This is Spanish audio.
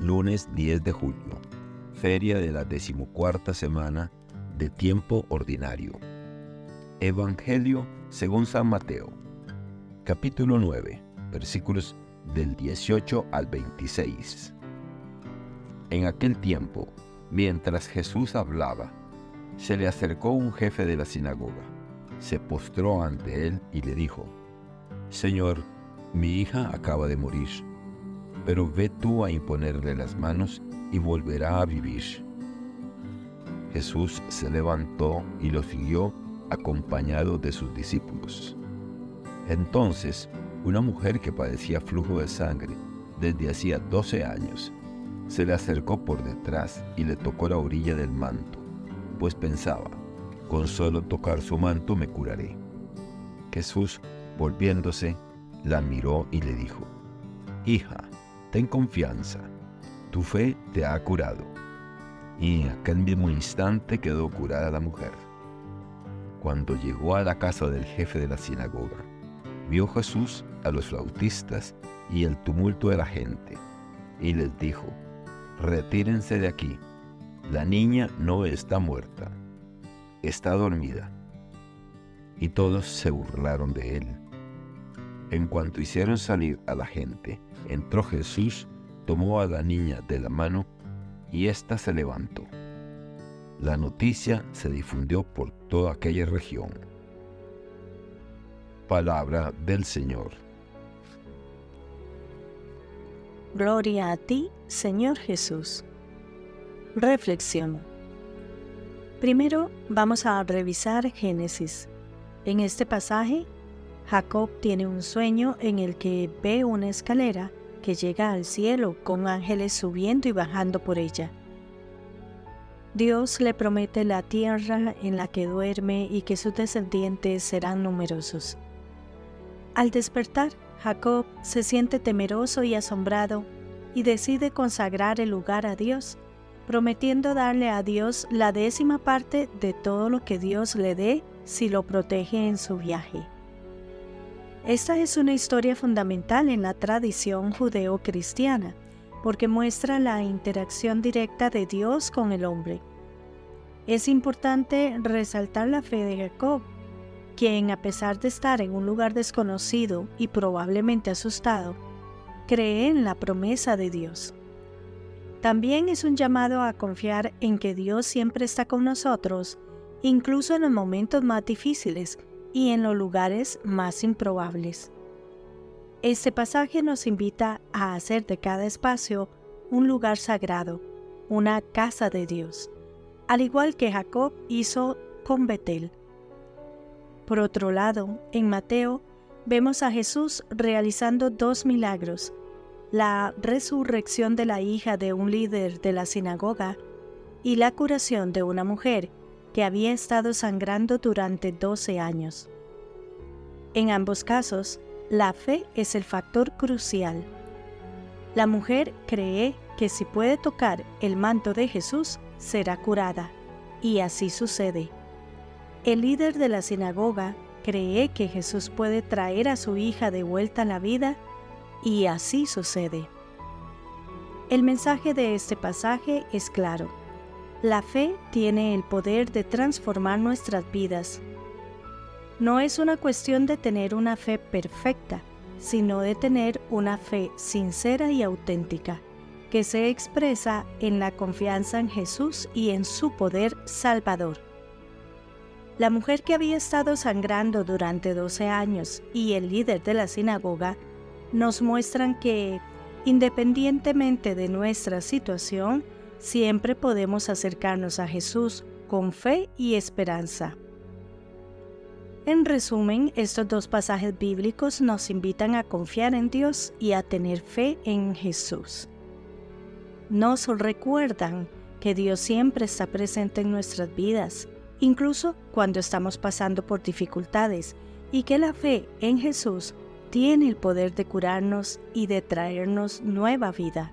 lunes 10 de julio, feria de la decimocuarta semana de tiempo ordinario. Evangelio según San Mateo, capítulo 9, versículos del 18 al 26. En aquel tiempo, mientras Jesús hablaba, se le acercó un jefe de la sinagoga, se postró ante él y le dijo, Señor, mi hija acaba de morir pero ve tú a imponerle las manos y volverá a vivir. Jesús se levantó y lo siguió acompañado de sus discípulos. Entonces, una mujer que padecía flujo de sangre desde hacía doce años, se le acercó por detrás y le tocó la orilla del manto, pues pensaba, con solo tocar su manto me curaré. Jesús, volviéndose, la miró y le dijo, Hija, ten confianza, tu fe te ha curado. Y en aquel mismo instante quedó curada la mujer. Cuando llegó a la casa del jefe de la sinagoga, vio Jesús a los flautistas y el tumulto de la gente, y les dijo, retírense de aquí, la niña no está muerta, está dormida. Y todos se burlaron de él. En cuanto hicieron salir a la gente, entró Jesús, tomó a la niña de la mano y ésta se levantó. La noticia se difundió por toda aquella región. Palabra del Señor. Gloria a ti, Señor Jesús. Reflexión. Primero vamos a revisar Génesis. En este pasaje Jacob tiene un sueño en el que ve una escalera que llega al cielo con ángeles subiendo y bajando por ella. Dios le promete la tierra en la que duerme y que sus descendientes serán numerosos. Al despertar, Jacob se siente temeroso y asombrado y decide consagrar el lugar a Dios, prometiendo darle a Dios la décima parte de todo lo que Dios le dé si lo protege en su viaje. Esta es una historia fundamental en la tradición judeo-cristiana, porque muestra la interacción directa de Dios con el hombre. Es importante resaltar la fe de Jacob, quien a pesar de estar en un lugar desconocido y probablemente asustado, cree en la promesa de Dios. También es un llamado a confiar en que Dios siempre está con nosotros, incluso en los momentos más difíciles, y en los lugares más improbables. Este pasaje nos invita a hacer de cada espacio un lugar sagrado, una casa de Dios, al igual que Jacob hizo con Betel. Por otro lado, en Mateo vemos a Jesús realizando dos milagros, la resurrección de la hija de un líder de la sinagoga y la curación de una mujer que había estado sangrando durante 12 años. En ambos casos, la fe es el factor crucial. La mujer cree que si puede tocar el manto de Jesús, será curada, y así sucede. El líder de la sinagoga cree que Jesús puede traer a su hija de vuelta a la vida, y así sucede. El mensaje de este pasaje es claro la fe tiene el poder de transformar nuestras vidas. No es una cuestión de tener una fe perfecta, sino de tener una fe sincera y auténtica, que se expresa en la confianza en Jesús y en su poder salvador. La mujer que había estado sangrando durante 12 años y el líder de la sinagoga nos muestran que, independientemente de nuestra situación, siempre podemos acercarnos a Jesús con fe y esperanza. En resumen, estos dos pasajes bíblicos nos invitan a confiar en Dios y a tener fe en Jesús. Nos recuerdan que Dios siempre está presente en nuestras vidas, incluso cuando estamos pasando por dificultades, y que la fe en Jesús tiene el poder de curarnos y de traernos nueva vida.